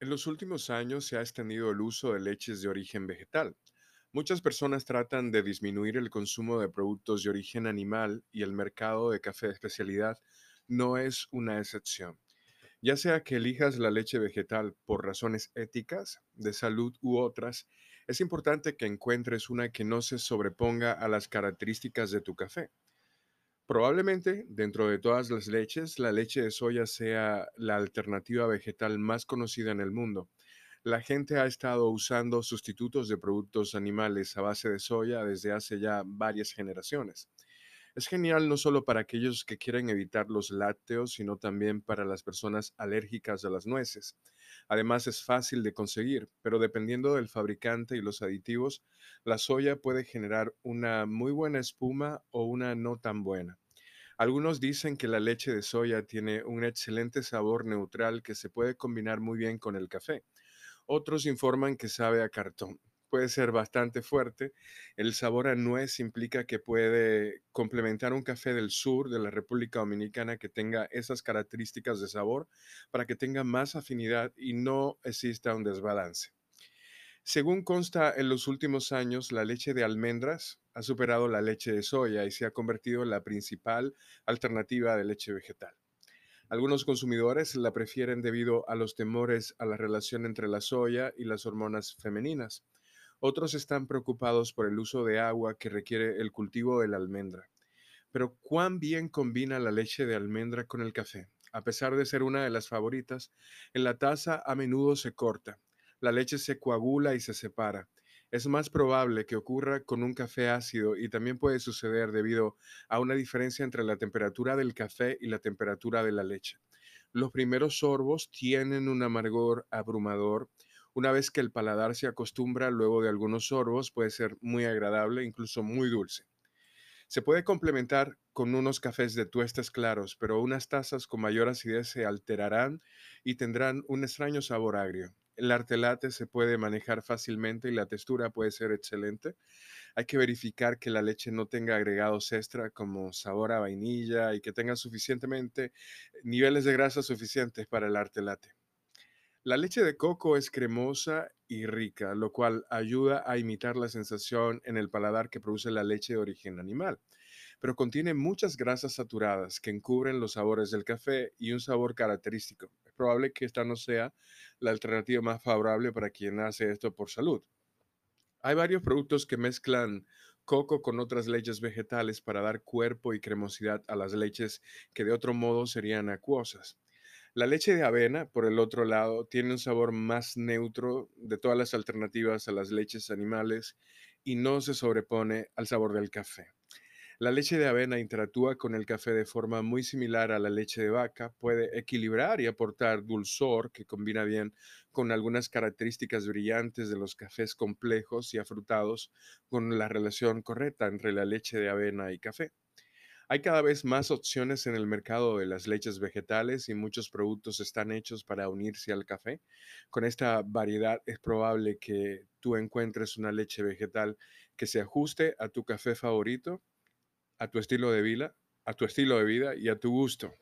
En los últimos años se ha extendido el uso de leches de origen vegetal. Muchas personas tratan de disminuir el consumo de productos de origen animal y el mercado de café de especialidad no es una excepción. Ya sea que elijas la leche vegetal por razones éticas, de salud u otras, es importante que encuentres una que no se sobreponga a las características de tu café. Probablemente, dentro de todas las leches, la leche de soya sea la alternativa vegetal más conocida en el mundo. La gente ha estado usando sustitutos de productos animales a base de soya desde hace ya varias generaciones. Es genial no solo para aquellos que quieren evitar los lácteos, sino también para las personas alérgicas a las nueces. Además es fácil de conseguir, pero dependiendo del fabricante y los aditivos, la soya puede generar una muy buena espuma o una no tan buena. Algunos dicen que la leche de soya tiene un excelente sabor neutral que se puede combinar muy bien con el café. Otros informan que sabe a cartón. Puede ser bastante fuerte. El sabor a nuez implica que puede complementar un café del sur de la República Dominicana que tenga esas características de sabor para que tenga más afinidad y no exista un desbalance. Según consta en los últimos años, la leche de almendras ha superado la leche de soya y se ha convertido en la principal alternativa de leche vegetal. Algunos consumidores la prefieren debido a los temores a la relación entre la soya y las hormonas femeninas. Otros están preocupados por el uso de agua que requiere el cultivo de la almendra. Pero ¿cuán bien combina la leche de almendra con el café? A pesar de ser una de las favoritas, en la taza a menudo se corta la leche se coagula y se separa. Es más probable que ocurra con un café ácido y también puede suceder debido a una diferencia entre la temperatura del café y la temperatura de la leche. Los primeros sorbos tienen un amargor abrumador. Una vez que el paladar se acostumbra, luego de algunos sorbos puede ser muy agradable, incluso muy dulce. Se puede complementar con unos cafés de tuestes claros, pero unas tazas con mayor acidez se alterarán y tendrán un extraño sabor agrio. El arte latte se puede manejar fácilmente y la textura puede ser excelente. Hay que verificar que la leche no tenga agregados extra como sabor a vainilla y que tenga suficientemente niveles de grasa suficientes para el arte latte. La leche de coco es cremosa y rica, lo cual ayuda a imitar la sensación en el paladar que produce la leche de origen animal pero contiene muchas grasas saturadas que encubren los sabores del café y un sabor característico. Es probable que esta no sea la alternativa más favorable para quien hace esto por salud. Hay varios productos que mezclan coco con otras leches vegetales para dar cuerpo y cremosidad a las leches que de otro modo serían acuosas. La leche de avena, por el otro lado, tiene un sabor más neutro de todas las alternativas a las leches animales y no se sobrepone al sabor del café. La leche de avena interactúa con el café de forma muy similar a la leche de vaca, puede equilibrar y aportar dulzor que combina bien con algunas características brillantes de los cafés complejos y afrutados con la relación correcta entre la leche de avena y café. Hay cada vez más opciones en el mercado de las leches vegetales y muchos productos están hechos para unirse al café. Con esta variedad es probable que tú encuentres una leche vegetal que se ajuste a tu café favorito a tu estilo de vida, a tu estilo de vida y a tu gusto.